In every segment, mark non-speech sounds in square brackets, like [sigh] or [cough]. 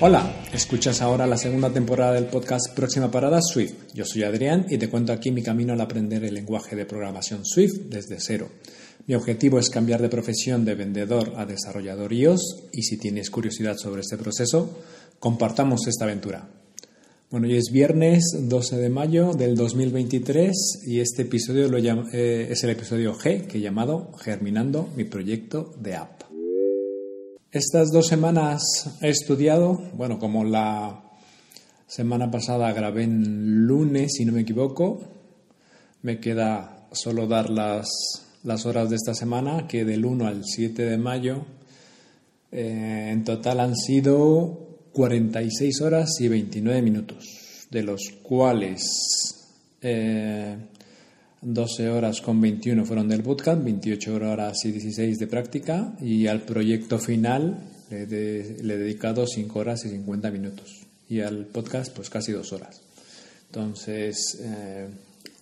Hola, escuchas ahora la segunda temporada del podcast Próxima Parada Swift. Yo soy Adrián y te cuento aquí mi camino al aprender el lenguaje de programación Swift desde cero. Mi objetivo es cambiar de profesión de vendedor a desarrollador iOS y si tienes curiosidad sobre este proceso, compartamos esta aventura. Bueno, hoy es viernes 12 de mayo del 2023 y este episodio lo eh, es el episodio G que he llamado Germinando mi proyecto de app. Estas dos semanas he estudiado, bueno, como la semana pasada grabé en lunes, si no me equivoco, me queda solo dar las, las horas de esta semana, que del 1 al 7 de mayo eh, en total han sido 46 horas y 29 minutos, de los cuales 12 eh, horas con 21 fueron del bootcamp, 28 horas y 16 de práctica y al proyecto final le, he dedicado 5 horas y 50 minutos y al podcast pues casi 2 horas. Entonces, eh,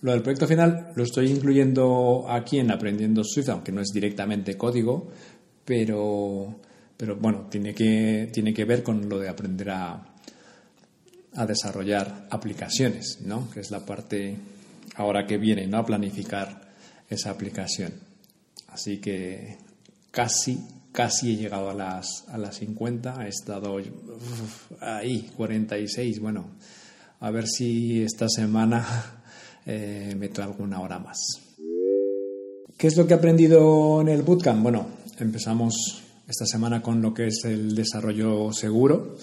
lo del proyecto final lo estoy incluyendo aquí en Aprendiendo Swift, aunque no es directamente código, pero pero bueno, tiene que, tiene que ver con lo de aprender a, a desarrollar aplicaciones, ¿no? Que es la parte ahora que viene, ¿no? A planificar esa aplicación. Así que casi, casi he llegado a las, a las 50, he estado ahí, 46, bueno, a ver si esta semana [laughs] eh, meto alguna hora más. ¿Qué es lo que he aprendido en el bootcamp? Bueno, empezamos esta semana con lo que es el desarrollo seguro,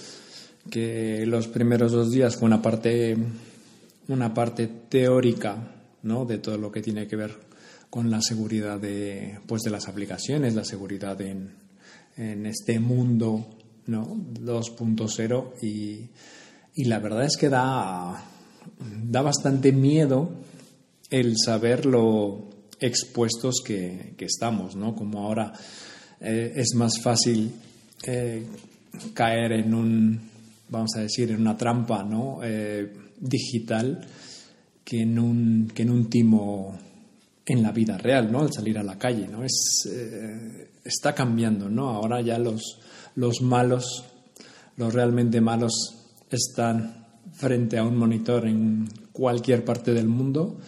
que los primeros dos días fue una parte, una parte teórica ¿no? de todo lo que tiene que ver con la seguridad de, pues de las aplicaciones, la seguridad en, en este mundo ¿no? 2.0 y, y la verdad es que da, da bastante miedo el saber lo expuestos que, que estamos, ¿no? Como ahora eh, es más fácil eh, caer en un, vamos a decir, en una trampa ¿no? Eh, digital que en, un, que en un timo en la vida real, ¿no? Al salir a la calle, ¿no? Es, está cambiando, ¿no? Ahora ya los, los malos, los realmente malos están frente a un monitor en cualquier parte del mundo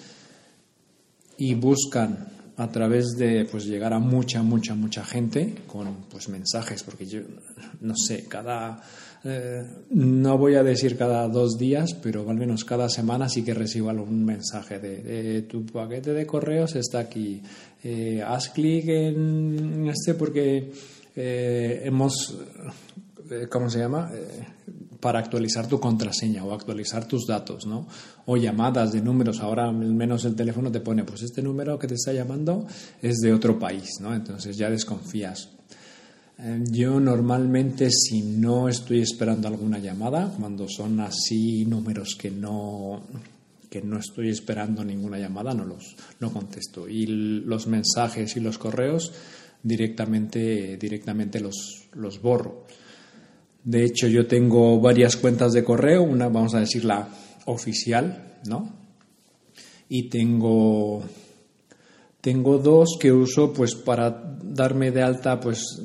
y buscan a través de pues llegar a mucha mucha mucha gente con pues mensajes porque yo no sé cada eh, no voy a decir cada dos días pero al menos cada semana sí que recibo algún mensaje de, tu paquete de correos está aquí eh, haz clic en este porque eh, hemos cómo se llama para actualizar tu contraseña o actualizar tus datos, ¿no? O llamadas de números. Ahora al menos el teléfono te pone, pues este número que te está llamando es de otro país, ¿no? Entonces ya desconfías. Eh, yo normalmente si no estoy esperando alguna llamada, cuando son así números que no que no estoy esperando ninguna llamada, no los no contesto. Y los mensajes y los correos directamente directamente los, los borro. De hecho, yo tengo varias cuentas de correo, una vamos a decir la oficial, ¿no? Y tengo tengo dos que uso pues para darme de alta pues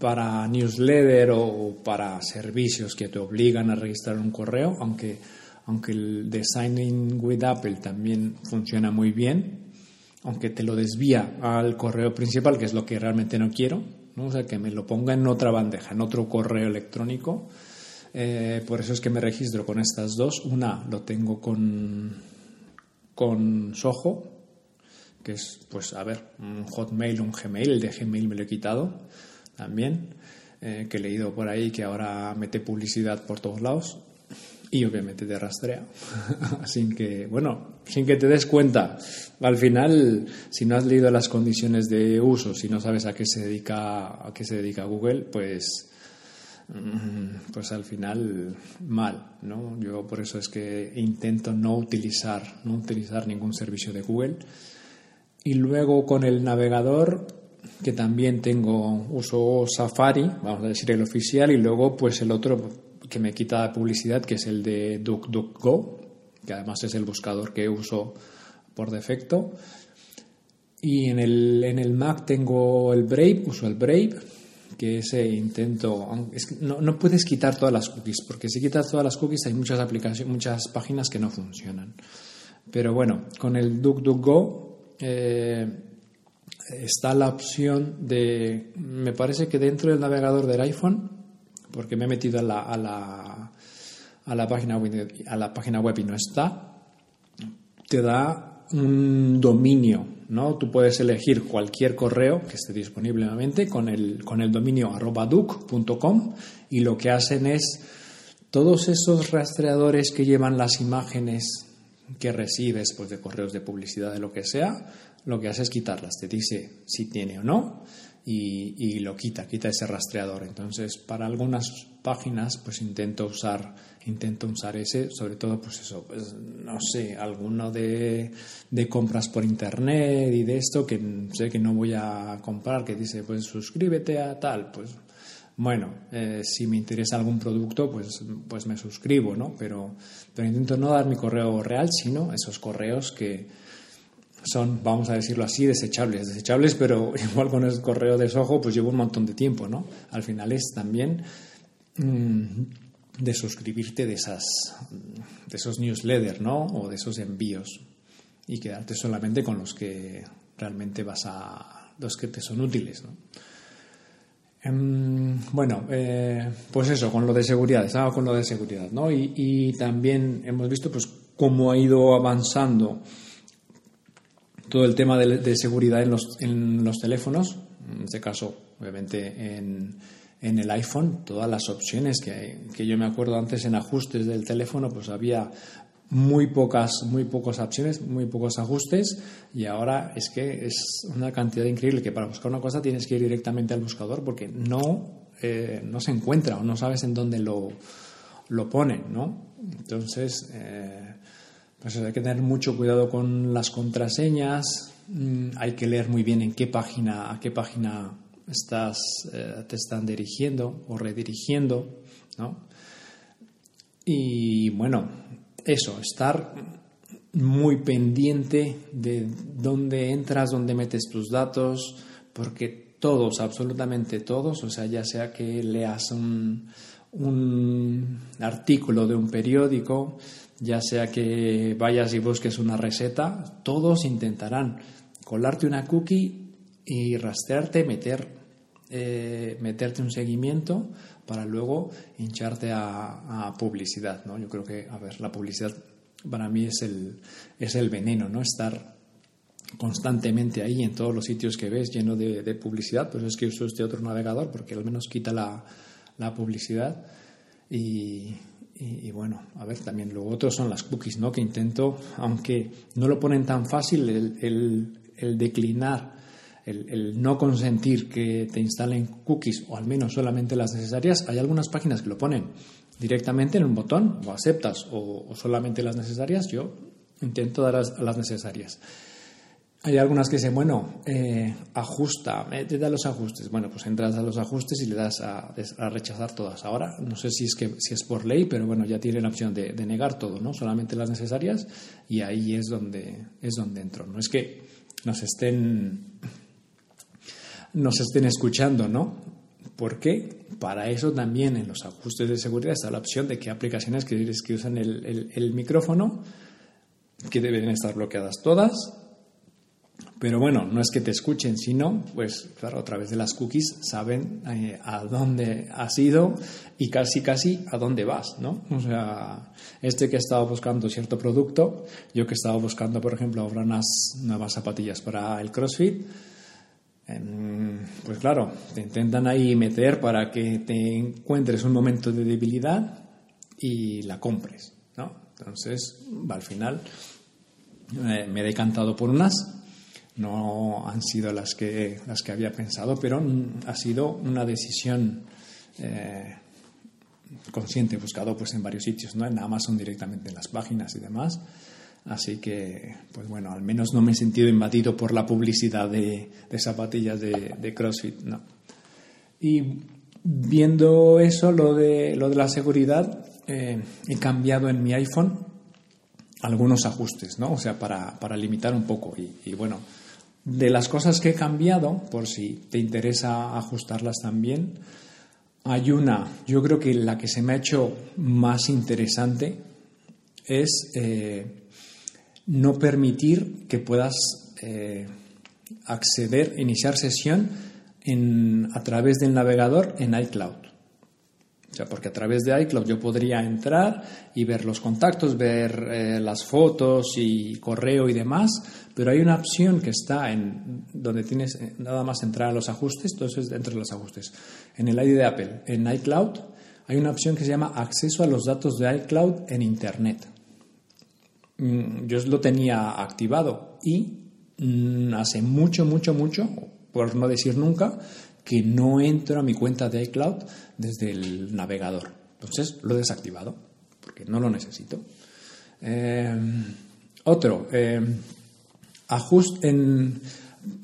para newsletter o para servicios que te obligan a registrar un correo, aunque aunque el de Signing with Apple también funciona muy bien, aunque te lo desvía al correo principal, que es lo que realmente no quiero, o sea, que me lo ponga en otra bandeja, en otro correo electrónico. Eh, por eso es que me registro con estas dos. Una lo tengo con, con Soho, que es, pues, a ver, un Hotmail, un Gmail. El de Gmail me lo he quitado también, eh, que he leído por ahí que ahora mete publicidad por todos lados y obviamente te rastrea. [laughs] Sin que bueno sin que te des cuenta al final si no has leído las condiciones de uso si no sabes a qué se dedica a qué se dedica Google pues mm, pues al final mal no yo por eso es que intento no utilizar no utilizar ningún servicio de Google. Y luego con el navegador que también tengo uso Safari vamos a decir el oficial y luego pues el otro que me quita publicidad, que es el de DuckDuckGo, que además es el buscador que uso por defecto. Y en el, en el Mac tengo el Brave, uso el Brave, que ese intento, no, no, puedes quitar todas las cookies, porque si quitas todas las cookies hay muchas aplicaciones, muchas páginas que no funcionan. Pero bueno, con el DuckDuckGo eh, está la opción de, me parece que dentro del navegador del iPhone, porque me he metido a la, a la, página, web, a la página web y no está, te da un dominio, ¿no? Tú puedes elegir cualquier correo que esté disponible con el, con el dominio arroba duc.com y lo que hacen es todos esos rastreadores que llevan las imágenes que recibes pues, de correos de publicidad, de lo que sea, lo que hace es quitarlas. Te dice si tiene o no y, lo quita, quita ese rastreador. Entonces, para algunas páginas, pues intento usar, intento usar ese, sobre todo, pues eso, pues, no sé, alguno de, de compras por internet y de esto que sé que no voy a comprar, que dice, pues suscríbete a tal, pues bueno, eh, si me interesa algún producto, pues, pues me suscribo, ¿no? Pero, pero intento no dar mi correo real, sino esos correos que son, vamos a decirlo así, desechables. Desechables, pero [laughs] igual con el correo de pues llevo un montón de tiempo, ¿no? Al final es también mm, de suscribirte de, esas, de esos newsletters, ¿no? O de esos envíos y quedarte solamente con los que realmente vas a, los que te son útiles, ¿no? Em, bueno, eh, pues eso, con lo de seguridad, estaba con lo de seguridad, ¿no? Y, también hemos visto pues cómo ha ido avanzando todo el tema de, seguridad en los, en los, teléfonos, en este caso, obviamente en, en el iPhone, todas las opciones que, que yo me acuerdo antes en ajustes del teléfono, pues había muy pocas, muy pocas opciones, muy pocos ajustes y ahora es que es una cantidad increíble que para buscar una cosa tienes que ir directamente al buscador porque no, eh, no se encuentra o no sabes en dónde lo, lo pone, ¿no? Entonces, eh, pues hay que tener mucho cuidado con las contraseñas, mm, hay que leer muy bien en qué página, a qué página estás, eh, te están dirigiendo o redirigiendo, ¿no? Y bueno, eso, estar muy pendiente de dónde entras, dónde metes tus datos, porque todos, absolutamente todos, o sea, ya sea que leas un, artículo de un periódico, ya sea que vayas y busques una receta, todos intentarán colarte una cookie y rastrearte, meter, eh, meterte un seguimiento para luego hincharte a, publicidad, ¿no? Yo creo que, a ver, la publicidad para mí es el, es el veneno, ¿no? Estar constantemente ahí en todos los sitios que ves lleno de, publicidad, pues es que uso este otro navegador porque al menos quita la, publicidad y, bueno, a ver, también lo otro son las cookies, ¿no? Que intento, aunque no lo ponen tan fácil, el declinar el, no consentir que te instalen cookies o al menos solamente las necesarias, hay algunas páginas que lo ponen directamente en un botón, o aceptas o, solamente las necesarias, yo intento dar las necesarias. Hay algunas que dicen, bueno, eh, ajusta, te da los ajustes. Bueno, pues entras a los ajustes y le das a, rechazar todas. Ahora, no sé si es que si es por ley, pero bueno, ya tiene la opción de, de, negar todo, ¿no? Solamente las necesarias y ahí es donde es donde entro. No es que nos estén nos estén escuchando, ¿no? Porque para eso también en los ajustes de seguridad está la opción de que aplicaciones que, usan el, micrófono, que deben estar bloqueadas todas, pero bueno, no es que te escuchen, sino, pues, claro, a través de las cookies saben eh, a dónde has ido y casi, casi a dónde vas, ¿no? O sea, este que estaba buscando cierto producto, yo que estaba buscando, por ejemplo, ahora unas nuevas zapatillas para el CrossFit, pues claro, te intentan ahí meter para que te encuentres un momento de debilidad y la compres, ¿no? Entonces, al final eh, me he decantado por unas, no han sido las que, las que había pensado, pero ha sido una decisión eh, consciente, buscado pues en varios sitios, ¿no? En Amazon directamente en las páginas y demás. Así que, pues bueno, al menos no me he sentido invadido por la publicidad de, zapatillas de, CrossFit, ¿no? Y viendo eso, lo de, lo de la seguridad, eh, he cambiado en mi iPhone algunos ajustes, ¿no? O sea, para, limitar un poco. Y, bueno, De las cosas que he cambiado, por si te interesa ajustarlas también, hay una, yo creo que la que se me ha hecho más interesante es eh, no permitir que puedas eh, acceder, iniciar sesión a través del navegador en iCloud. O sea, porque a través de iCloud yo podría entrar y ver los contactos, ver eh, las fotos y correo y demás, pero hay una opción que está en donde tienes eh, nada más entrar a los ajustes, entonces dentro de los ajustes. En el ID de Apple, en iCloud, hay una opción que se llama acceso a los datos de iCloud en Internet. Mm, yo lo tenía activado y mm, hace mucho, mucho, mucho, por no decir nunca, que no entro a mi cuenta de iCloud desde el navegador. Entonces lo he desactivado porque no lo necesito. Eh, otro, eh, ajuste en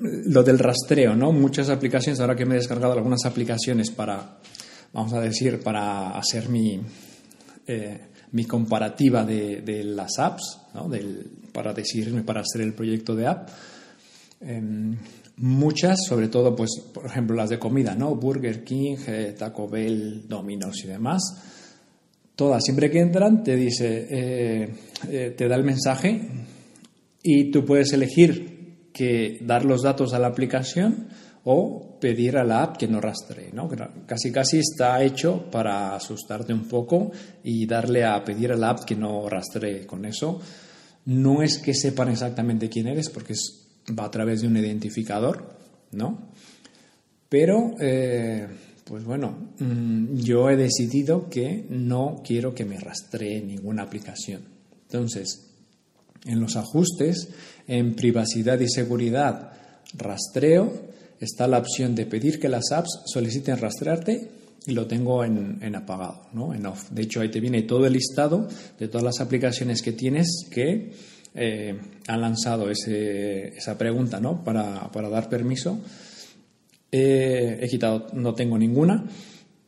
lo del rastreo, ¿no? Muchas aplicaciones, ahora que me he descargado algunas aplicaciones para, vamos a decir, para hacer mi, eh, mi comparativa de, las apps, ¿no? para decidirme para hacer el proyecto de app. Em, Muchas, sobre todo, pues, por ejemplo, las de comida, ¿no? Burger King, eh, Taco Bell, Domino's y demás. Todas, siempre que entran, te dice, eh, eh, te da el mensaje y tú puedes elegir que dar los datos a la aplicación o pedir a la app que no rastree, ¿no? Casi casi está hecho para asustarte un poco y darle a pedir a la app que no rastree con eso. No es que sepan exactamente quién eres, porque es va a través de un identificador, ¿no? Pero, eh, pues bueno, mm, yo he decidido que no quiero que me rastree ninguna aplicación. Entonces, en los ajustes, en privacidad y seguridad, rastreo, está la opción de pedir que las apps soliciten rastrearte y lo tengo en, en, apagado, ¿no? en off. De hecho, ahí te viene todo el listado de todas las aplicaciones que tienes que eh, han lanzado esa pregunta ¿no? para, dar permiso. he quitado, no tengo ninguna,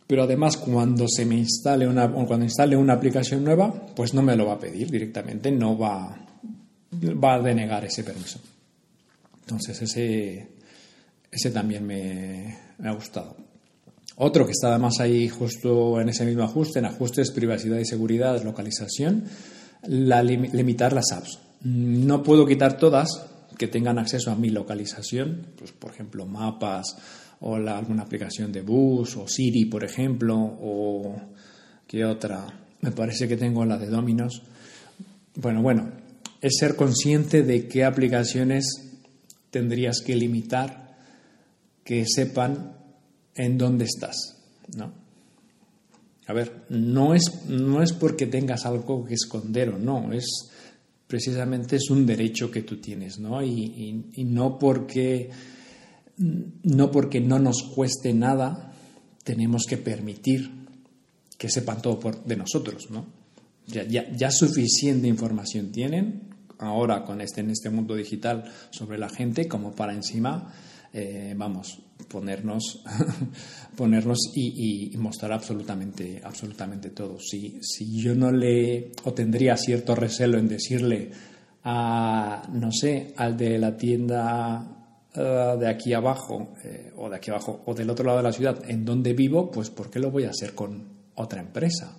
pero además cuando se me instale una, cuando instale una aplicación nueva, pues no me lo va a pedir directamente, no va, va a denegar ese permiso. Entonces ese, ese también me, ha gustado. Otro que está además ahí justo en ese mismo ajuste, en ajustes, privacidad y seguridad, localización, limitar las apps. No puedo quitar todas que tengan acceso a mi localización, pues, por ejemplo, mapas o alguna aplicación de bus o Siri, por ejemplo, o qué otra. Me parece que tengo la de Dominos. Bueno, bueno, es ser consciente de qué aplicaciones tendrías que limitar que sepan en dónde estás, ¿no? A ver, no es, no es porque tengas algo que esconder o no, es precisamente es un derecho que tú tienes, ¿no? Y, no, porque, no porque no nos cueste nada, tenemos que permitir que sepan todo de nosotros, ¿no? Ya, ya, suficiente información tienen ahora con este, en este mundo digital sobre la gente como para encima, eh, vamos, ponernos, [laughs] ponernos y, mostrar absolutamente, absolutamente todo. Si, si yo no le, o tendría cierto recelo en decirle a, no sé, al de la tienda eh, de aquí abajo, eh, o de aquí abajo, o del otro lado de la ciudad, en donde vivo, pues ¿por qué lo voy a hacer con otra empresa?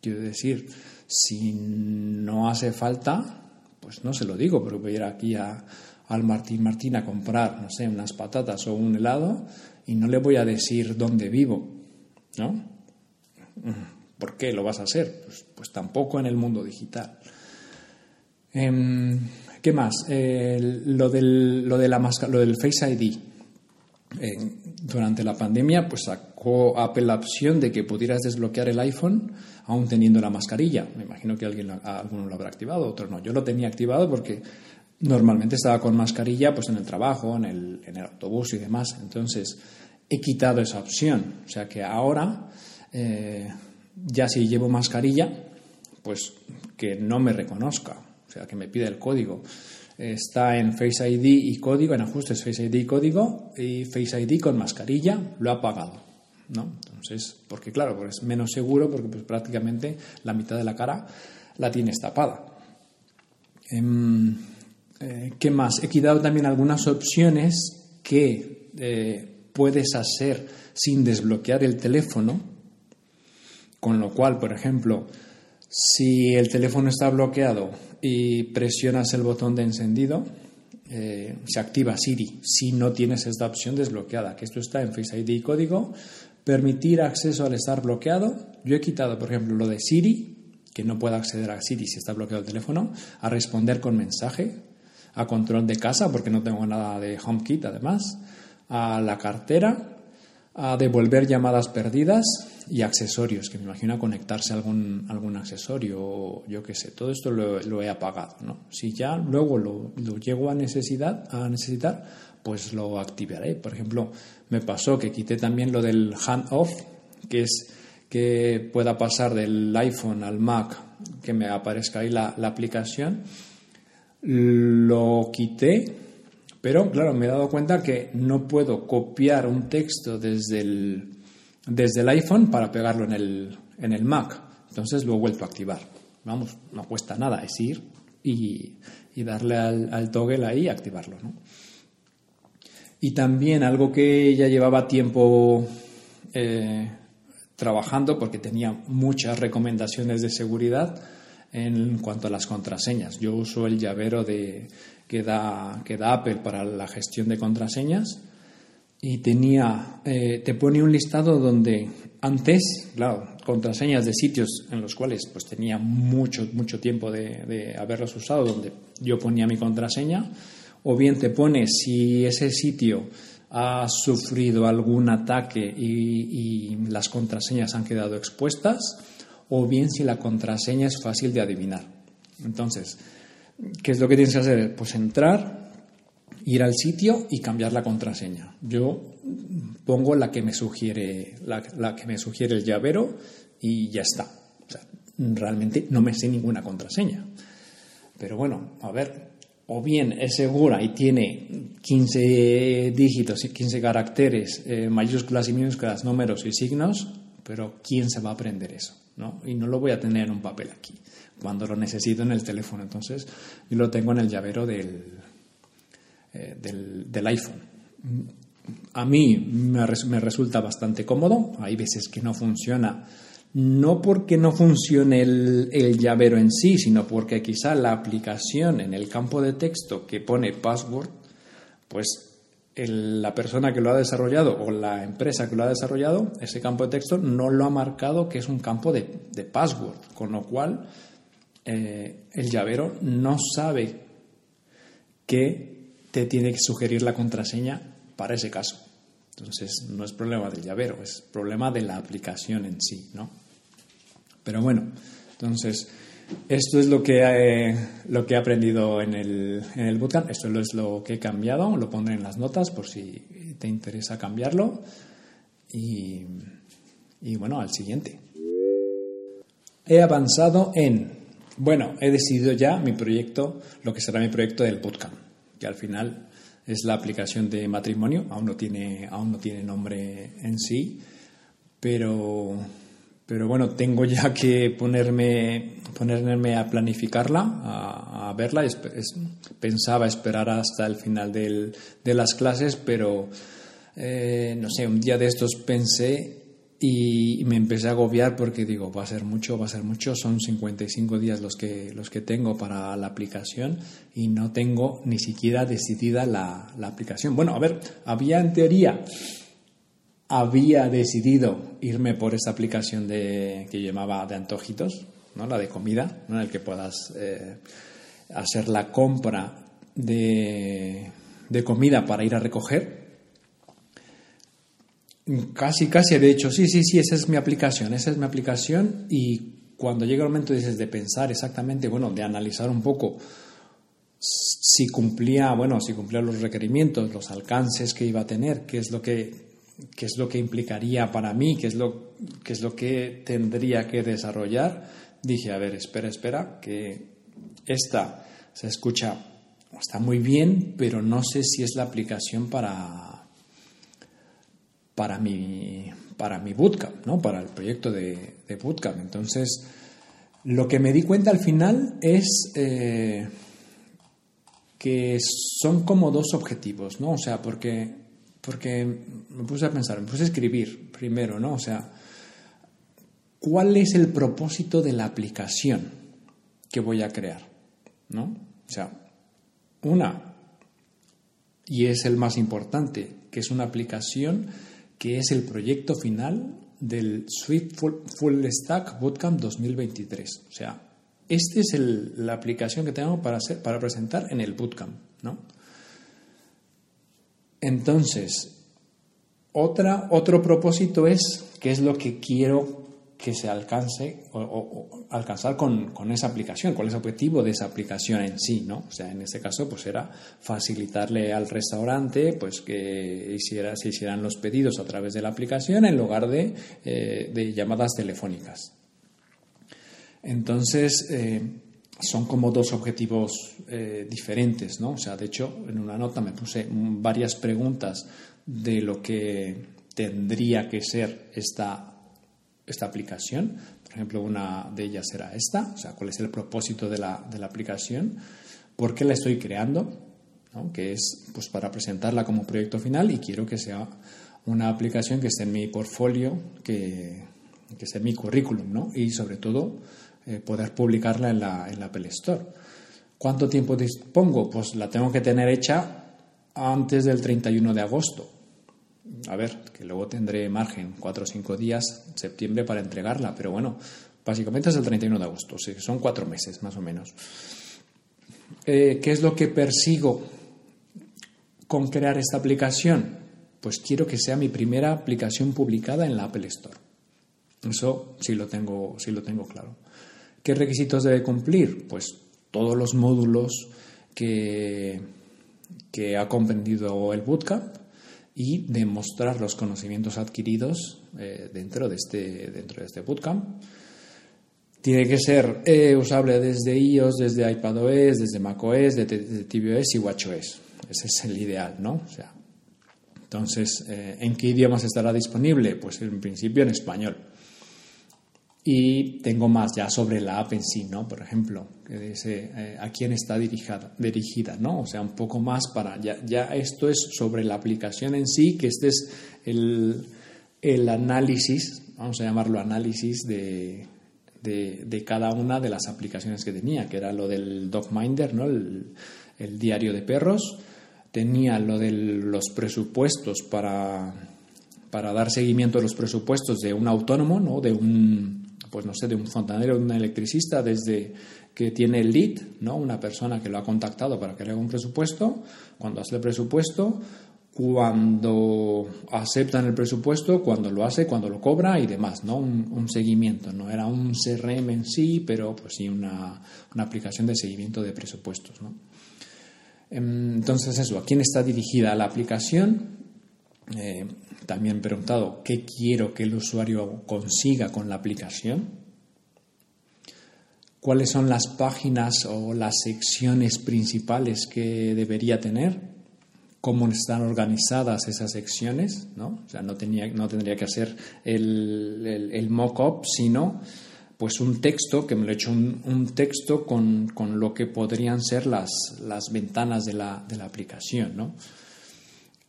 Quiero decir, si no hace falta, pues no se lo digo, pero voy a ir aquí a, al Martín Martín a comprar, no sé, unas patatas o un helado y no le voy a decir dónde vivo, ¿no? ¿Por qué lo vas a hacer? Pues, pues tampoco en el mundo digital. Em, ¿Qué más? lo, del, lo, de la lo del Face ID. durante la pandemia, pues sacó Apple la opción de que pudieras desbloquear el iPhone aún teniendo la mascarilla. Me imagino que alguien, alguno lo habrá activado, otro no. Yo lo tenía activado porque normalmente estaba con mascarilla pues en el trabajo, en el, en el autobús y demás. Entonces he quitado esa opción. O sea que ahora, eh, ya si llevo mascarilla, pues que no me reconozca. O sea, que me pida el código. Está en Face ID y código, en ajustes Face ID y código, y Face ID con mascarilla lo ha apagado. ¿no? Entonces, porque claro, porque es menos seguro porque pues, prácticamente la mitad de la cara la tienes tapada. Em, Eh, ¿Qué más? He quitado también algunas opciones que eh, puedes hacer sin desbloquear el teléfono, con lo cual, por ejemplo, si el teléfono está bloqueado y presionas el botón de encendido, eh, se activa Siri si no tienes esta opción desbloqueada, que esto está en Face ID y código. Permitir acceso al estar bloqueado. Yo he quitado, por ejemplo, lo de Siri, que no pueda acceder a Siri si está bloqueado el teléfono, a responder con mensaje, a control de casa, porque no tengo nada de HomeKit además, a la cartera, a devolver llamadas perdidas y accesorios, que me imagino conectarse a algún, algún accesorio, yo qué sé, todo esto lo, he apagado. ¿no? Si ya luego lo, lo llego a, necesidad, a necesitar, pues lo activaré. Por ejemplo, me pasó que quité también lo del hand off, que es que pueda pasar del iPhone al Mac, que me aparezca ahí la, la aplicación. Lo quité pero claro, me he dado cuenta que no puedo copiar un texto desde el, desde el iPhone para pegarlo en el, en el Mac. Entonces lo he vuelto a activar. Vamos, no cuesta nada, es ir y, y darle al, al, toggle ahí y activarlo. ¿no? Y también algo que ya llevaba tiempo eh, trabajando porque tenía muchas recomendaciones de seguridad en cuanto a las contraseñas. Yo uso el llavero de, que da, que da Apple para la gestión de contraseñas y tenía, eh, te pone un listado donde antes, claro, contraseñas de sitios en los cuales pues tenía mucho, mucho tiempo de, de haberlos usado, donde yo ponía mi contraseña, o bien te pone si ese sitio ha sufrido algún ataque y, y, las contraseñas han quedado expuestas, o bien si la contraseña es fácil de adivinar. Entonces, ¿Qué es lo que tienes que hacer? Pues entrar, ir al sitio y cambiar la contraseña. Yo pongo la que me sugiere, la, que me sugiere el llavero y ya está. realmente no me sé ninguna contraseña. Pero bueno, a ver, o bien es segura y tiene 15 dígitos y 15 caracteres, eh, mayúsculas y minúsculas, números y signos, pero ¿quién se va a aprender eso? ¿no? Y no lo voy a tener en un papel aquí cuando lo necesito en el teléfono. Entonces, lo tengo en el llavero del, eh, del, iPhone. A mí me, resulta bastante cómodo. Hay veces que no funciona, no porque no funcione el llavero en sí, sino porque quizá la aplicación en el campo de texto que pone password, pues la persona que lo ha desarrollado o la empresa que lo ha desarrollado, ese campo de texto no lo ha marcado que es un campo de, de password, con lo cual eh, el llavero no sabe que te tiene que sugerir la contraseña para ese caso. Entonces, no es problema del llavero, es problema de la aplicación en sí, ¿no? Pero bueno, entonces, esto es lo que, he, lo que he aprendido en el, en el bootcamp, esto es lo que he cambiado, lo pondré en las notas por si te interesa cambiarlo. Y, y bueno, al siguiente. He avanzado en bueno, he decidido ya mi proyecto, lo que será mi proyecto del bootcamp, que al final es la aplicación de matrimonio, aún no tiene, aún no tiene nombre en sí, pero, pero bueno, tengo ya que ponerme, ponerme a planificarla, a, verla. pensaba esperar hasta el final del, de las clases, pero eh, no sé, un día de estos pensé y me empecé a agobiar porque digo, va a ser mucho, va a ser mucho, son 55 días los que, los que tengo para la aplicación y no tengo ni siquiera decidida la, la aplicación. Bueno, a ver, había en teoría, había decidido irme por esta aplicación de, que llamaba de antojitos, ¿no? la de comida, ¿no? en el que puedas eh, hacer la compra de, de comida para ir a recoger Casi, casi he dicho, sí, sí, sí, esa es mi aplicación, esa es mi aplicación y cuando llega el momento dices de pensar exactamente, bueno, de analizar un poco si cumplía, bueno, si cumplía los requerimientos, los alcances que iba a tener, qué es lo que qué es lo que implicaría para mí, qué es lo qué es lo que tendría que desarrollar, dije, a ver, espera, espera, que esta se escucha está muy bien, pero no sé si es la aplicación para para mi, para mi bootcamp, ¿no? para el proyecto de, bootcamp. Entonces, lo que me di cuenta al final es eh, que son como dos objetivos, ¿no? O sea, porque, porque me puse a pensar, me puse a escribir primero, ¿no? O sea, ¿cuál es el propósito de la aplicación que voy a crear? ¿No? O sea, una, y es el más importante, que es una aplicación que es el proyecto final del Swift Full, Stack Bootcamp 2023. O sea, esta es la aplicación que tengo para, hacer, para presentar en el bootcamp, ¿no? Entonces, otra, otro propósito es qué es lo que quiero que se alcance o, alcanzar con, esa aplicación, cuál es el objetivo de esa aplicación en sí, ¿no? O sea, en este caso, pues era facilitarle al restaurante, pues que hiciera, se hicieran los pedidos a través de la aplicación en lugar de, eh, de llamadas telefónicas. Entonces, eh, son como dos objetivos eh, diferentes, ¿no? O sea, de hecho, en una nota me puse varias preguntas de lo que tendría que ser esta, esta aplicación. Por ejemplo, una de ellas era esta, o sea, cuál es el propósito de la, de la aplicación, por qué la estoy creando, que es pues, para presentarla como proyecto final y quiero que sea una aplicación que esté en mi portfolio, que, que esté en mi currículum, ¿no? Y sobre todo eh, poder publicarla en la, Apple Store. ¿Cuánto tiempo dispongo? Pues la tengo que tener hecha antes del 31 de agosto. A ver, que luego tendré margen, cuatro o cinco días, septiembre, para entregarla, pero bueno, básicamente es el 31 de agosto, son cuatro meses más o menos. Eh, ¿Qué es lo que persigo con crear esta aplicación? Pues quiero que sea mi primera aplicación publicada en la Apple Store. Eso sí lo tengo, sí lo tengo claro. ¿Qué requisitos debe cumplir? Pues todos los módulos que, ha comprendido el bootcamp y demostrar los conocimientos adquiridos eh, dentro, de este, dentro de este bootcamp. Tiene que ser eh, usable desde iOS, desde iPadOS, desde macOS, desde, tvOS y watchOS. Ese es el ideal, ¿no? O sea, entonces, eh, ¿en qué idiomas estará disponible? Pues en principio en español. Y tengo más ya sobre la app en sí, ¿no? Por ejemplo, que dice eh, a quién está dirigida, dirigida, ¿no? O sea, un poco más para, ya, ya esto es sobre la aplicación en sí, que este es el, el análisis, vamos a llamarlo análisis de, de, de, cada una de las aplicaciones que tenía, que era lo del Dogminder, ¿no? El, el diario de perros, tenía lo de los presupuestos para, para dar seguimiento a los presupuestos de un autónomo, ¿no? De un pues no sé, de un fontanero, de un electricista, desde que tiene el lead, ¿no? Una persona que lo ha contactado para que le haga un presupuesto, cuando hace el presupuesto, cuando aceptan el presupuesto, cuando lo hace, cuando lo cobra y demás, ¿no? Un, seguimiento, no era un CRM en sí, pero pues sí una, aplicación de seguimiento de presupuestos, ¿no? Em, entonces eso, ¿a quién está dirigida la aplicación? Eh, también preguntado qué quiero que el usuario consiga con la aplicación, cuáles son las páginas o las secciones principales que debería tener, cómo están organizadas esas secciones, ¿no? O sea, no, tenía, no tendría que hacer el, el, mock-up, sino pues un texto, que me lo he hecho un, texto con, con, lo que podrían ser las, las ventanas de la, de la aplicación, ¿no?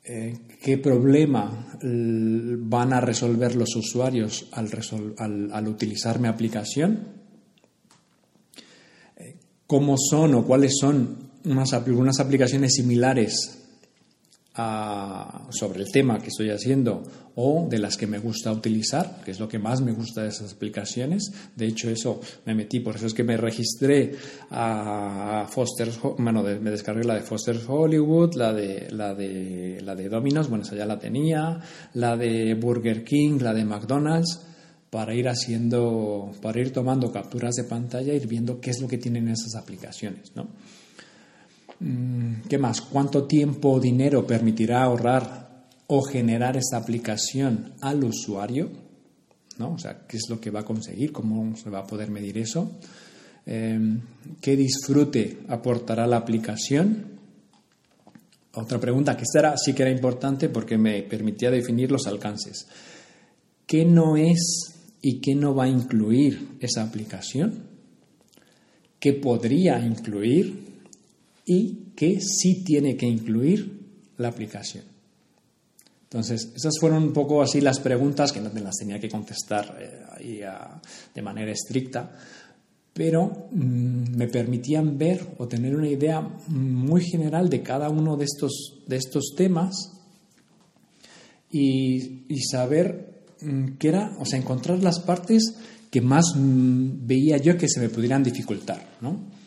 Eh, qué problema van a resolver los usuarios al, utilizar mi aplicación, eh, cómo son o cuáles son unas, algunas aplicaciones similares sobre el tema que estoy haciendo o de las que me gusta utilizar, que es lo que más me gusta de esas aplicaciones. De hecho, eso me metí, por eso es que me registré a Foster's, bueno, me descargué la de Foster's Hollywood, la de, la de, la de Domino's, bueno, esa ya la tenía, la de Burger King, la de McDonald's para ir haciendo, para ir tomando capturas de pantalla, ir viendo qué es lo que tienen esas aplicaciones, ¿no? Mm, ¿Qué más? ¿Cuánto tiempo o dinero permitirá ahorrar o generar esta aplicación al usuario? ¿No? O sea, ¿qué es lo que va a conseguir? ¿Cómo se va a poder medir eso? Em, ¿Qué disfrute aportará la aplicación? Otra pregunta que sí que era importante porque me permitía definir los alcances. ¿Qué no es y qué no va a incluir esa aplicación? ¿Qué podría incluir y qué sí tiene que incluir la aplicación. Entonces, esas fueron un poco así las preguntas que no te las tenía que contestar eh, de manera estricta, pero mm, me permitían ver o tener una idea muy general de cada uno de estos, de estos temas y, saber mm, qué era, o sea, encontrar las partes que más mm, veía yo que se me pudieran dificultar, ¿no?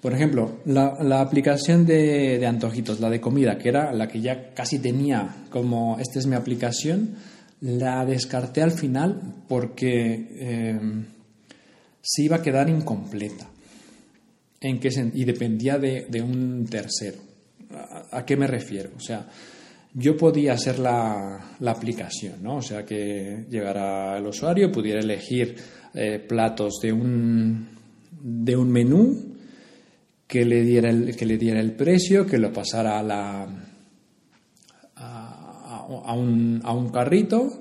Por ejemplo, la, aplicación de, antojitos, la de comida, que era la que ya casi tenía como esta es mi aplicación, la descarté al final porque eh, se iba a quedar incompleta. ¿En qué y dependía de, un tercero. ¿A, qué me refiero? O sea, yo podía hacer la, aplicación, ¿no? O sea, que llegara el usuario, pudiera elegir eh, platos de un, de un menú que le diera el, que le diera el precio, que lo pasara a, la, a, un, a un carrito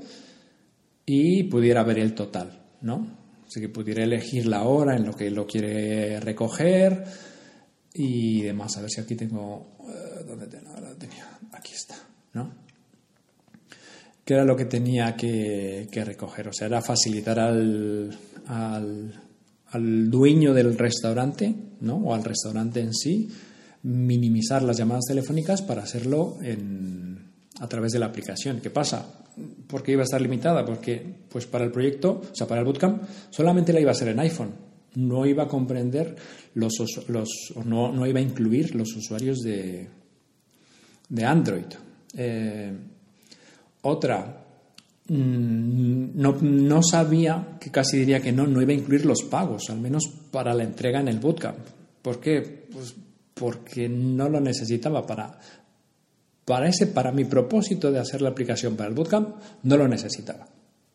y pudiera ver el total, ¿no? Así que pudiera elegir la hora en lo que lo quiere recoger y demás. A ver si aquí tengo... Eh, ¿Dónde tenía? Aquí está, ¿no? ¿Qué era lo que tenía que, que recoger? O sea, era facilitar al, al al dueño del restaurante ¿no? o al restaurante en sí minimizar las llamadas telefónicas para hacerlo a través de la aplicación. ¿Qué pasa? ¿Por qué iba a estar limitada? Porque pues para el proyecto, o sea, para el bootcamp, solamente la iba a hacer en iPhone. No iba a comprender los, los no, no iba a incluir los usuarios de, de Android. Eh, otra, no, no, sabía, que casi diría que no, no iba a incluir los pagos, al menos para la entrega en el bootcamp. ¿Por qué? Pues porque no lo necesitaba para, para, ese, para mi propósito de hacer la aplicación para el bootcamp, no lo necesitaba.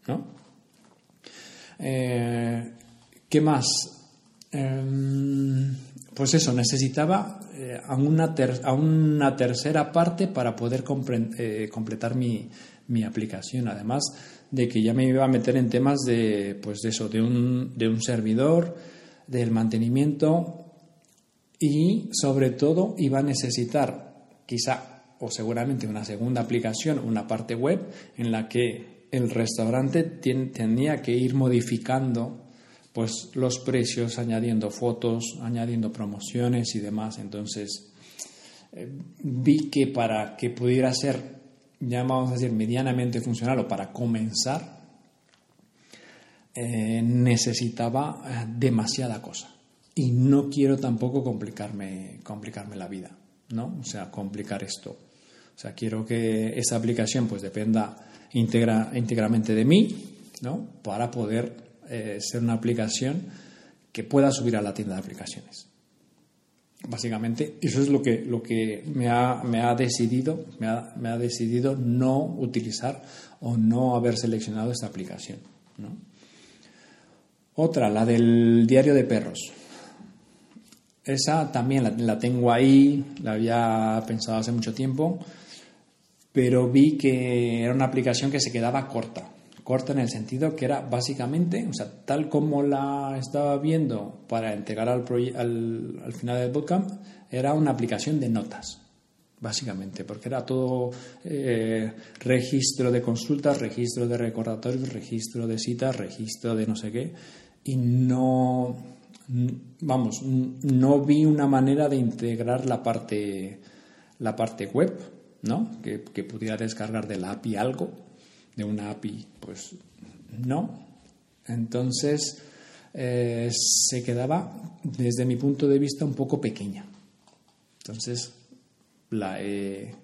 ¿no? Eh, ¿Qué más? Em, pues eso, necesitaba eh, a, una a, una tercera parte para poder eh, completar mi, mi aplicación. Además de que ya me iba a meter en temas de, pues de eso, de un, de un servidor, del mantenimiento y sobre todo iba a necesitar quizá o seguramente una segunda aplicación, una parte web en la que el restaurante tenía que ir modificando pues los precios, añadiendo fotos, añadiendo promociones y demás. Entonces eh, vi que para que pudiera ser ya vamos a decir, medianamente funcional o para comenzar, eh, necesitaba eh, demasiada cosa. Y no quiero tampoco complicarme, complicarme la vida, ¿no? O sea, complicar esto. O sea, quiero que esa aplicación pues dependa integra, íntegramente de mí, ¿no? Para poder eh, ser una aplicación que pueda subir a la tienda de aplicaciones. Básicamente, eso es lo que, lo que me, ha, me ha decidido, me ha, me ha, decidido no utilizar o no haber seleccionado esta aplicación. Otra, la del diario de perros. Esa también la, la, tengo ahí, la había pensado hace mucho tiempo, pero vi que era una aplicación que se quedaba corta corta en el sentido que era básicamente, o sea, tal como la estaba viendo para entregar al, al, final del bootcamp, era una aplicación de notas, básicamente, porque era todo eh, registro de consultas, registro de recordatorios, registro de citas, registro de no sé qué, y no, vamos, no vi una manera de integrar la parte, la parte web, ¿no? Que, que pudiera descargar de la API algo de una API, pues no. Entonces eh, se quedaba, desde mi punto de vista, un poco pequeña. Entonces la he,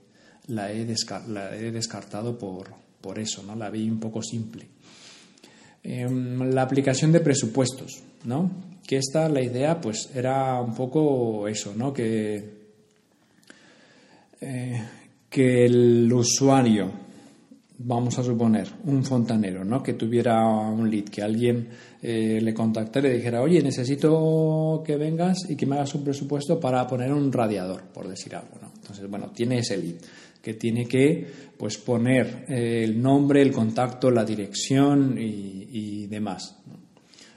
la he, descartado por, por, eso, ¿no? La vi un poco simple. Em, la aplicación de presupuestos, ¿no? Que esta, la idea, pues era un poco eso, ¿no? Que, eh, que el usuario vamos a suponer, un fontanero, ¿no? Que tuviera un lead, que alguien eh, le contactara y le dijera, oye, necesito que vengas y que me hagas un presupuesto para poner un radiador, por decir algo, ¿no? Entonces, bueno, tiene ese lead, que tiene que, pues, poner eh, el nombre, el contacto, la dirección y, demás.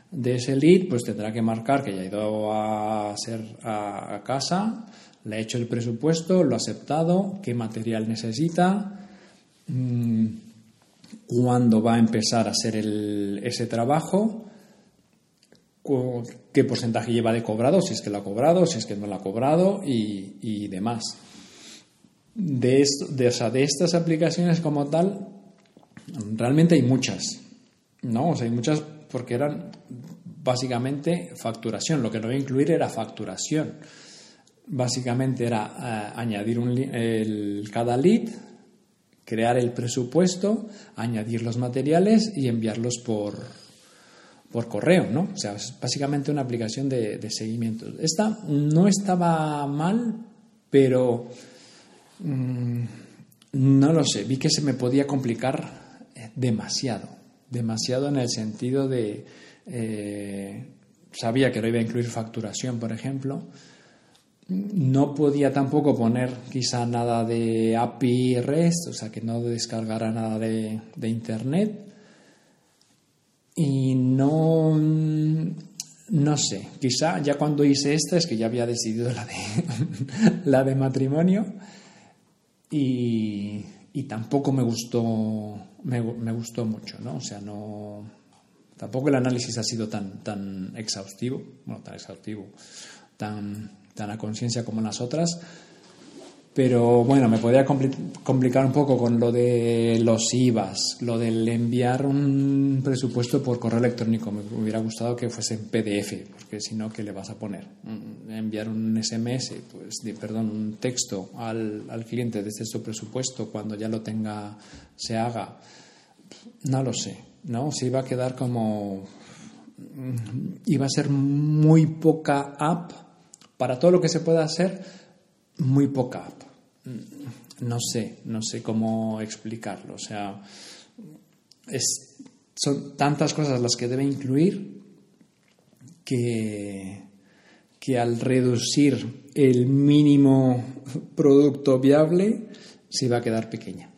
De ese lead, pues tendrá que marcar que ya ha ido a, ser, a casa, Le he hecho el presupuesto, lo ha aceptado, qué material necesita, cuándo va a empezar a hacer ese trabajo, qué porcentaje lleva de cobrado, si es que lo ha cobrado, si es que no lo ha cobrado y, demás. De, esto, de, de estas aplicaciones como tal, realmente hay muchas, ¿no? O hay muchas porque eran básicamente facturación. Lo que no iba a incluir era facturación. Básicamente era eh, añadir el, cada lead, crear el presupuesto, añadir los materiales y enviarlos por, por correo, ¿no? O sea, es básicamente una aplicación de, seguimiento. Esta no estaba mal, pero mm, no lo sé, vi que se me podía complicar eh, demasiado, demasiado en el sentido de, eh, sabía que no iba a incluir facturación, por ejemplo, no podía tampoco poner quizá nada de API REST, o sea, que no descargara nada de, de Internet y no, no sé, quizá ya cuando hice esta es que ya había decidido la de, [laughs] la de matrimonio y, y tampoco me gustó, me, me, gustó mucho, ¿no? O sea, no, tampoco el análisis ha sido tan, tan exhaustivo, bueno, tan exhaustivo, tan, tan a conciencia como las otras, pero bueno, me podría complicar un poco con lo de los IVAs, lo del enviar un presupuesto por correo electrónico. Me hubiera gustado que fuese en PDF, porque si no, ¿qué le vas a poner? Mm, enviar un SMS, pues, perdón, un texto al, al cliente desde su presupuesto cuando ya lo tenga, se haga. No lo sé, ¿no? Se iba a quedar como. Mm, iba a ser muy poca app para todo lo que se pueda hacer muy poca mm, No sé, no sé cómo explicarlo. O sea, son tantas cosas las que debe incluir que, que al reducir el mínimo [laughs] producto viable se va a quedar pequeña.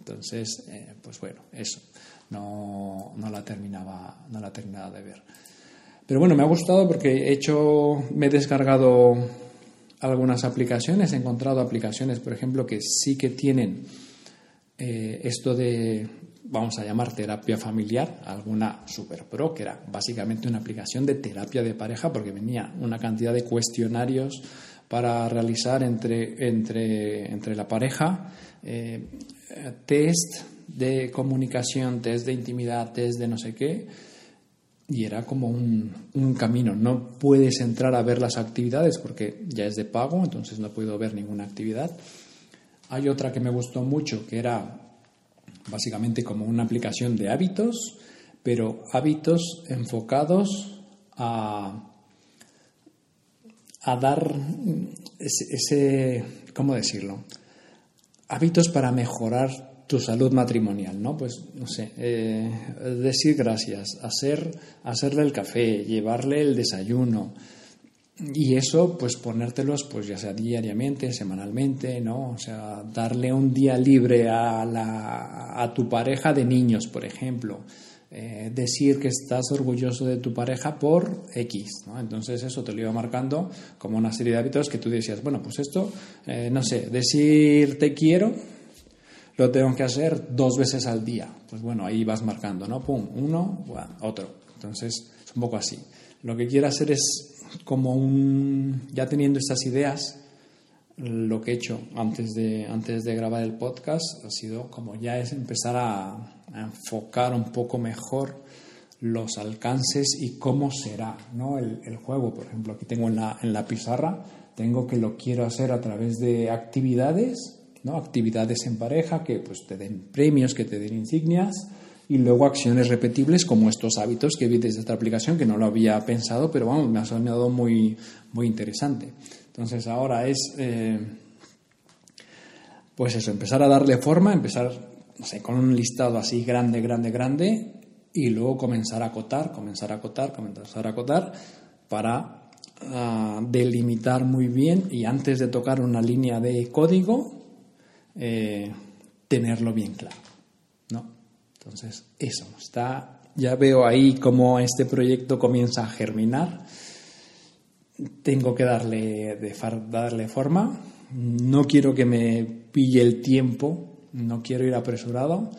Entonces, eh, pues bueno, eso. No, no, la terminaba, no la terminaba de ver. Pero bueno, me ha gustado porque he hecho, me he descargado algunas aplicaciones. He encontrado aplicaciones, por ejemplo, que sí que tienen eh, esto de, vamos a llamar terapia familiar, alguna super pro, que era básicamente una aplicación de terapia de pareja, porque venía una cantidad de cuestionarios para realizar entre, entre, entre la pareja, eh, test de comunicación, test de intimidad, test de no sé qué, y era como un, un, camino. No puedes entrar a ver las actividades porque ya es de pago, entonces no puedo ver ninguna actividad. Hay otra que me gustó mucho que era básicamente como una aplicación de hábitos, pero hábitos enfocados a, a dar ese, ese, ¿cómo decirlo? Hábitos para mejorar tu salud matrimonial, ¿no? Pues, no sé, eh, decir gracias, hacer, hacerle el café, llevarle el desayuno, y eso, pues ponértelos, pues ya sea diariamente, semanalmente, ¿no? O sea, darle un día libre a, la, a tu pareja de niños, por ejemplo. Eh, decir que estás orgulloso de tu pareja por X, ¿no? Entonces eso te lo iba marcando como una serie de hábitos que tú decías, bueno, pues esto, eh, no sé, decir te quiero, lo tengo que hacer dos veces al día. Pues bueno, ahí vas marcando, ¿no? Pum, uno, otro. Entonces, es un poco así. Lo que quiero hacer es como un... Ya teniendo estas ideas, lo que he hecho antes de, antes de grabar el podcast ha sido como ya es empezar a, enfocar un poco mejor los alcances y cómo será ¿no? el, el, juego. Por ejemplo, aquí tengo en la, en la pizarra, tengo que lo quiero hacer a través de actividades actividades en pareja que pues, te den premios, que te den insignias y luego acciones repetibles como estos hábitos que vi desde esta aplicación que no lo había pensado, pero vamos, me ha sonado muy, muy interesante. Entonces ahora es, eh, pues eso, empezar a darle forma, empezar, no sé, con un listado así grande, grande, grande y luego comenzar a acotar, comenzar a acotar, comenzar a acotar para ah, delimitar muy bien y antes de tocar una línea de código, eh, tenerlo bien claro. ¿no? Entonces, eso, está, ya veo ahí cómo este proyecto comienza a germinar. tengo que darle, darle forma, no quiero que me pille el tiempo, no quiero ir apresurado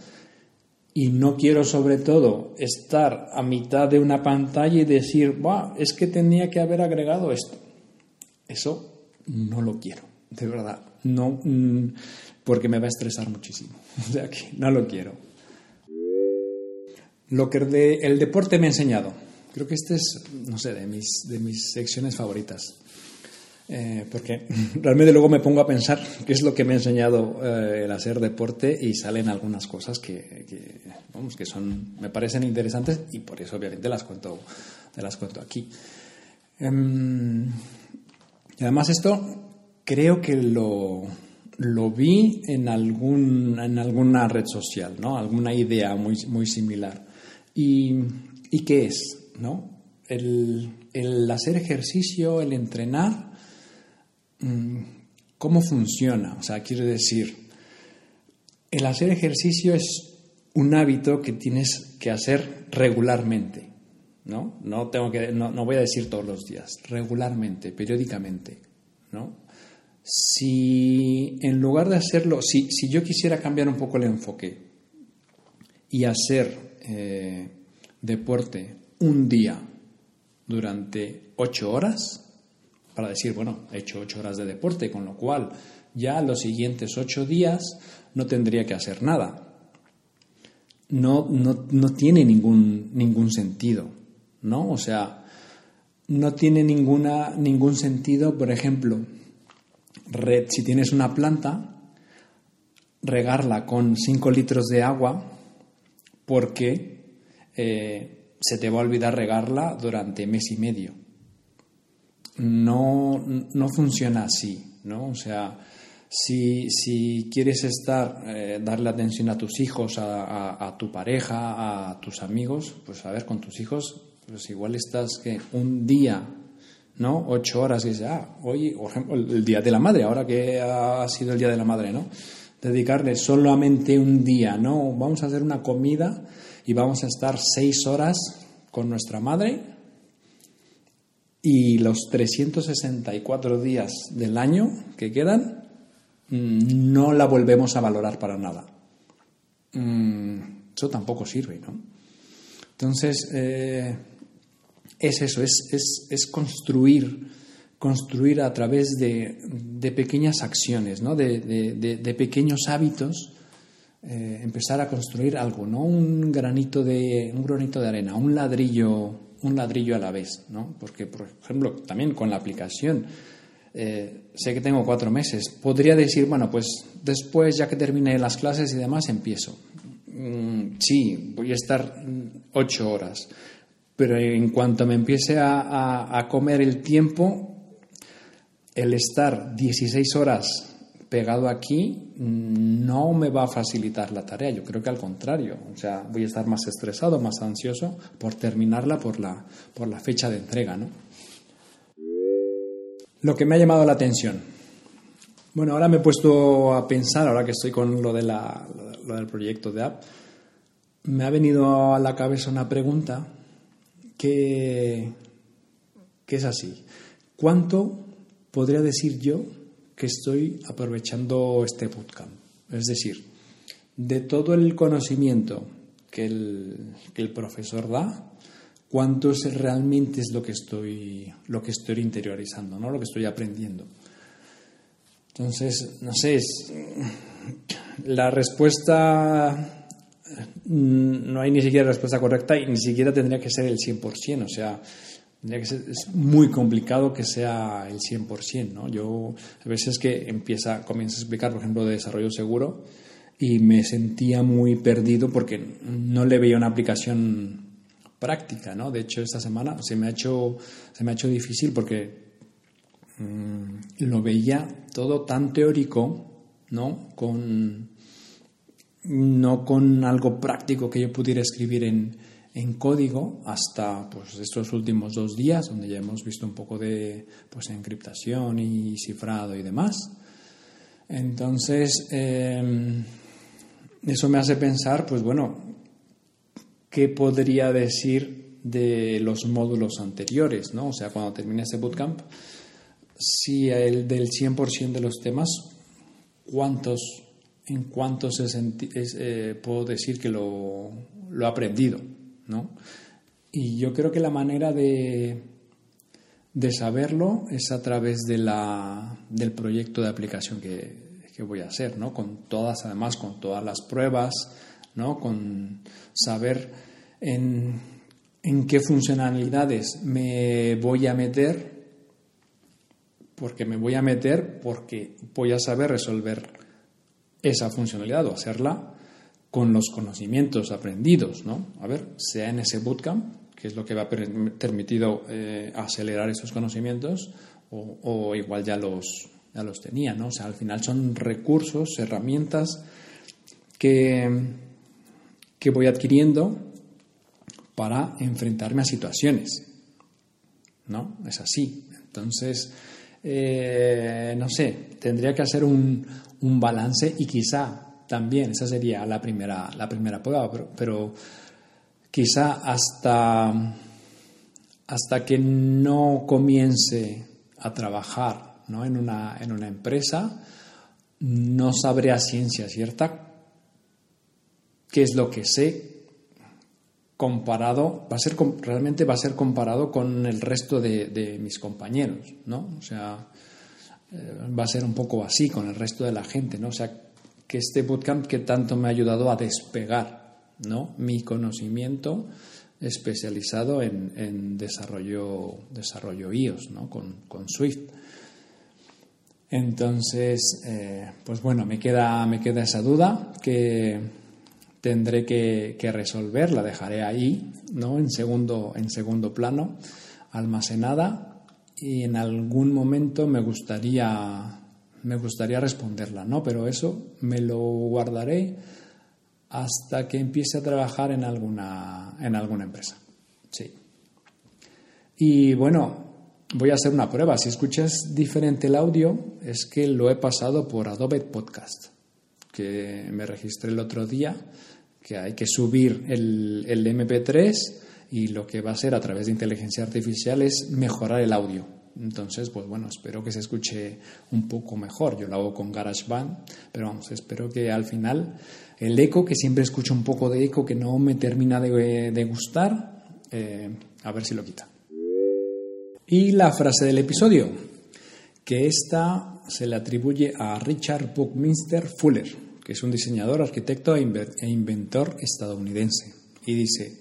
y no quiero sobre todo estar a mitad de una pantalla y decir, es que tenía que haber agregado esto. Eso no lo quiero, de verdad. No, mm, porque me va a estresar muchísimo. [laughs] O sea que no lo quiero. Lo que el deporte me ha enseñado. Creo que este es, no sé, de mis, de mis secciones favoritas. Eh, porque [laughs] realmente luego me pongo a pensar qué es lo que me ha enseñado eh, el hacer deporte y salen algunas cosas que, vamos, que son, me parecen interesantes y por eso obviamente las cuento, te las cuento aquí. Em, y además esto creo que lo, lo vi en, algún, en alguna red social, ¿no? Alguna idea muy, muy similar. ¿Y, ¿Y qué es? ¿no? El, el, hacer ejercicio, el entrenar, mm, ¿cómo funciona? O sea, quiero decir, el hacer ejercicio es un hábito que tienes que hacer regularmente, ¿no? No, tengo que, no, no voy a decir todos los días, regularmente, periódicamente, ¿no? Si en lugar de hacerlo, si, si yo quisiera cambiar un poco el enfoque y hacer eh, deporte un día durante ocho horas, para decir, bueno, he hecho ocho horas de deporte, con lo cual ya los siguientes ocho días no tendría que hacer nada. No, no, no tiene ningún, ningún sentido, ¿no? O sea, no tiene ninguna, ningún sentido, por ejemplo, si tienes una planta, regarla con 5 litros de agua porque eh, se te va a olvidar regarla durante mes y medio. No, no funciona así, ¿no? O sea, si, si quieres estar, eh, darle atención a tus hijos, a, a, tu pareja, a tus amigos, pues a ver, con tus hijos, pues igual estás que un día ¿no? Ocho horas y dice, ah, hoy, por ejemplo, el Día de la Madre, ahora que ha sido el Día de la Madre, ¿no? Dedicarle solamente un día, ¿no? Vamos a hacer una comida y vamos a estar seis horas con nuestra madre y los 364 días del año que quedan mm, no la volvemos a valorar para nada. Mm, eso tampoco sirve, ¿no? Entonces, eh, es eso, es, es, construir, construir a través de, de pequeñas acciones, ¿no? de, de, pequeños hábitos, eh, empezar a construir algo, ¿no? un, granito de, un granito de arena, un ladrillo, un ladrillo a la vez. ¿no? Porque, por ejemplo, también con la aplicación, eh, sé que tengo cuatro meses, podría decir, bueno, pues después, ya que termine las clases y demás, empiezo. Mm, sí, voy a estar ocho horas pero en cuanto me empiece a, comer el tiempo, el estar 16 horas pegado aquí no me va a facilitar la tarea. Yo creo que al contrario. O sea, voy a estar más estresado, más ansioso por terminarla por la, por la fecha de entrega. ¿no? Lo que me ha llamado la atención. Bueno, ahora me he puesto a pensar, ahora que estoy con lo, de la, lo del proyecto de app, me ha venido a la cabeza una pregunta que, es así. ¿Cuánto podría decir yo que estoy aprovechando este bootcamp? Es decir, de todo el conocimiento que el, que el profesor da, cuánto es realmente es lo que estoy lo que estoy interiorizando, ¿no? Lo que estoy aprendiendo. Entonces, no sé, es, la respuesta no hay ni siquiera respuesta correcta y ni siquiera tendría que ser el 100%, o sea, que es muy complicado que sea el 100%, ¿no? Yo a veces que empieza, comienzo a explicar, por ejemplo, de desarrollo seguro y me sentía muy perdido porque no le veía una aplicación práctica, ¿no? De hecho, esta semana se me ha hecho, se me ha hecho difícil porque mm, lo veía todo tan teórico, ¿no? Con no con algo práctico que yo pudiera escribir en, código hasta pues, estos últimos dos días, donde ya hemos visto un poco de pues, encriptación y cifrado y demás. Entonces, em, eso me hace pensar, pues bueno, ¿qué podría decir de los módulos anteriores, ¿no? O sea, cuando termine este bootcamp, si el del 100% de los temas, ¿cuántos, en cuántos eh, puedo decir que lo, lo he aprendido, ¿no? Y yo creo que la manera de, de saberlo es a través de la, del proyecto de aplicación que, que voy a hacer, ¿no? Con todas, además, con todas las pruebas, ¿no? Con saber en, en qué funcionalidades me voy a meter, porque me voy a meter porque voy a saber resolver esa funcionalidad o hacerla con los conocimientos aprendidos, ¿no? A ver, sea en ese bootcamp, que es lo que va a permitido eh, acelerar esos conocimientos, o, igual ya los, ya los tenía, ¿no? O sea, al final son recursos, herramientas que, que voy adquiriendo para enfrentarme a situaciones, ¿no? Es así. Entonces, eh, no sé, tendría que hacer un, un balance y quizá también, esa sería la primera, la primera prueba, pero, quizá hasta, hasta que no comience a trabajar ¿no? En, una, en una empresa, no sabré a ciencia cierta qué es lo que sé comparado, va a ser, realmente va a ser comparado con el resto de, mis compañeros, ¿no? O sea, eh, va a ser un poco así con el resto de la gente, ¿no? O sea, que este bootcamp que tanto me ha ayudado a despegar ¿no? mi conocimiento especializado en, desarrollo, desarrollo iOS ¿no? con, Swift. Entonces, eh, pues bueno, me queda, me queda esa duda que tendré que, que, resolver, la dejaré ahí, ¿no? En segundo, en segundo plano, almacenada, y en algún momento me gustaría me gustaría responderla, ¿no? Pero eso me lo guardaré hasta que empiece a trabajar en alguna, en alguna empresa. Sí. Y bueno, voy a hacer una prueba. Si escuchas diferente el audio, es que lo he pasado por Adobe Podcast, que me registré el otro día, que hay que subir el, el MP3 y lo que va a hacer a través de inteligencia artificial es mejorar el audio. Entonces, pues bueno, espero que se escuche un poco mejor. Yo lo hago con GarageBand, pero vamos, espero que al final el eco, que siempre escucho un poco de eco que no me termina de, gustar, eh, a ver si lo quita. Y la frase del episodio, que esta se le atribuye a Richard Buckminster Fuller, que es un diseñador, arquitecto e, e inventor estadounidense. Y dice,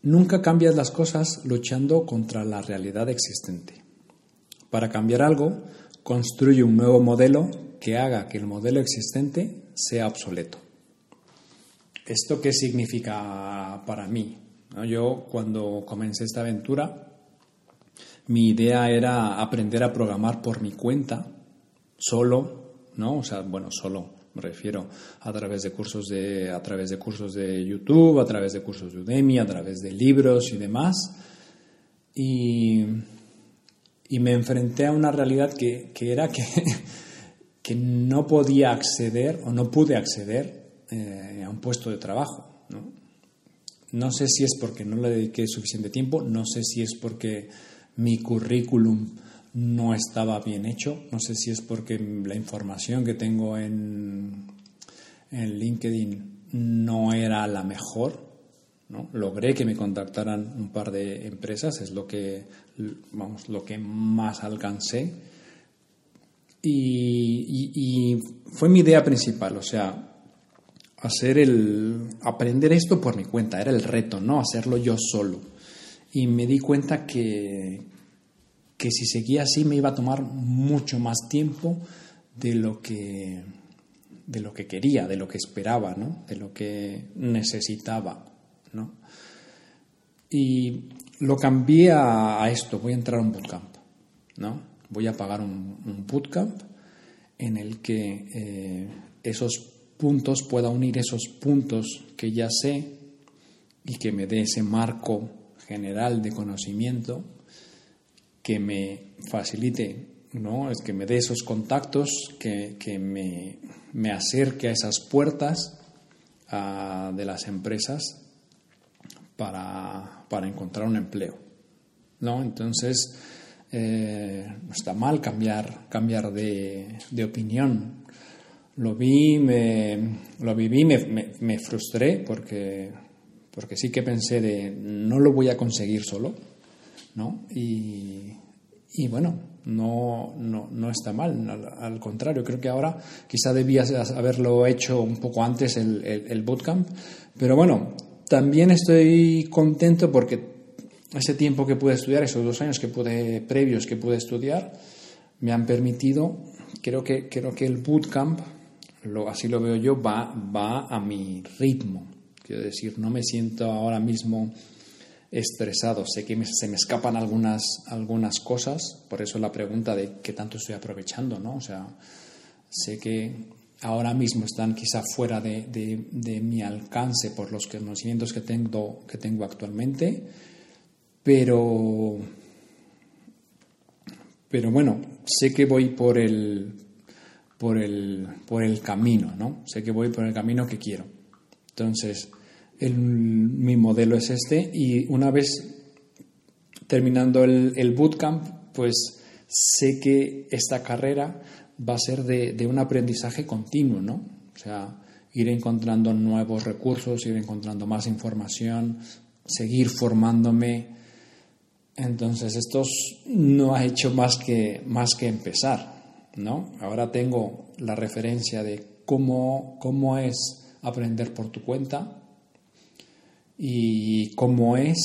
Nunca cambias las cosas luchando contra la realidad existente. Para cambiar algo, construye un nuevo modelo que haga que el modelo existente sea obsoleto. ¿Esto qué significa para mí? Yo cuando comencé esta aventura, mi idea era aprender a programar por mi cuenta, solo, ¿no? O sea, bueno, solo, me refiero a través de cursos de, a través de cursos de YouTube, a través de cursos de Udemy, a través de libros y demás. Y, y me enfrenté a una realidad que, que era que, [laughs] que, no podía acceder o no pude acceder eh, a un puesto de trabajo. ¿no? no sé si es porque no le dediqué suficiente tiempo, no sé si es porque mi currículum no estaba bien hecho. No sé si es porque la información que tengo en, en LinkedIn no era la mejor. ¿no? Logré que me contactaran un par de empresas, es lo que, vamos, lo que más alcancé. Y, fue mi idea principal, o sea, hacer el aprender esto por mi cuenta, era el reto, no hacerlo yo solo. Y me di cuenta que, que si seguía así me iba a tomar mucho más tiempo de lo que, de lo que quería, de lo que esperaba, ¿no? de lo que necesitaba. ¿no? Y lo cambié a, esto, voy a entrar a un bootcamp. ¿no? Voy a pagar un, bootcamp en el que eh, esos puntos pueda unir esos puntos que ya sé y que me dé ese marco general de conocimiento que me facilite, ¿no? Es que me dé esos contactos, que, me, acerque a esas puertas de las empresas para, para encontrar un empleo. ¿no? Entonces, eh, está mal cambiar, cambiar de, de opinión. Lo vi, me, lo viví, me, me, frustré porque, porque sí que pensé de no lo voy a conseguir solo, ¿no? Y, y bueno, no, no, no, está mal, al, contrario, creo que ahora quizá debías haberlo hecho un poco antes el, el, el bootcamp, pero bueno, también estoy contento porque ese tiempo que pude estudiar, esos dos años que pude, previos que pude estudiar, me han permitido, creo que, creo que el bootcamp, lo, así lo veo yo, va, va a mi ritmo. Quiero decir, no me siento ahora mismo estresado. Sé que se me escapan algunas, algunas cosas, por eso la pregunta de qué tanto estoy aprovechando, ¿no? O sea, sé que ahora mismo están quizá fuera de, de, de mi alcance por los conocimientos que tengo, que tengo actualmente pero, pero bueno, sé que voy por el, por el, por el camino, ¿no? Sé que voy por el camino que quiero. Entonces, mi modelo es este y una vez terminando el, bootcamp, pues sé que esta carrera va a ser de, de, un aprendizaje continuo, ¿no? O sea, ir encontrando nuevos recursos, ir encontrando más información, seguir formándome, entonces, esto no ha hecho más que, más que empezar, ¿no? Ahora tengo la referencia de cómo, cómo es aprender por tu cuenta y cómo es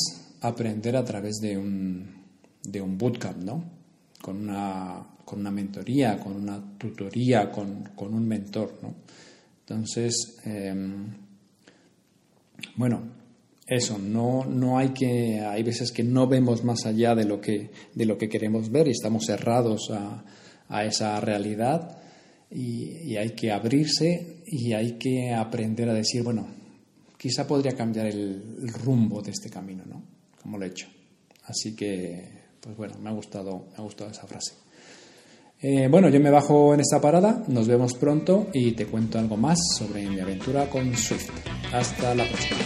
aprender a través de un, de un bootcamp, ¿no? Con una, con una mentoría, con una tutoría, con, con un mentor, ¿no? Entonces, em, bueno, eso, no, no hay que, hay veces que no vemos más allá de lo que, de lo que queremos ver y estamos cerrados a, a esa realidad y, hay que abrirse y hay que aprender a decir, bueno, quizá podría cambiar el, rumbo de este camino, ¿no? Como lo he hecho. Así que, pues bueno, me ha gustado, me ha gustado esa frase. Eh, bueno, yo me bajo en esta parada, nos vemos pronto y te cuento algo más sobre mi aventura con Swift. Hasta la próxima.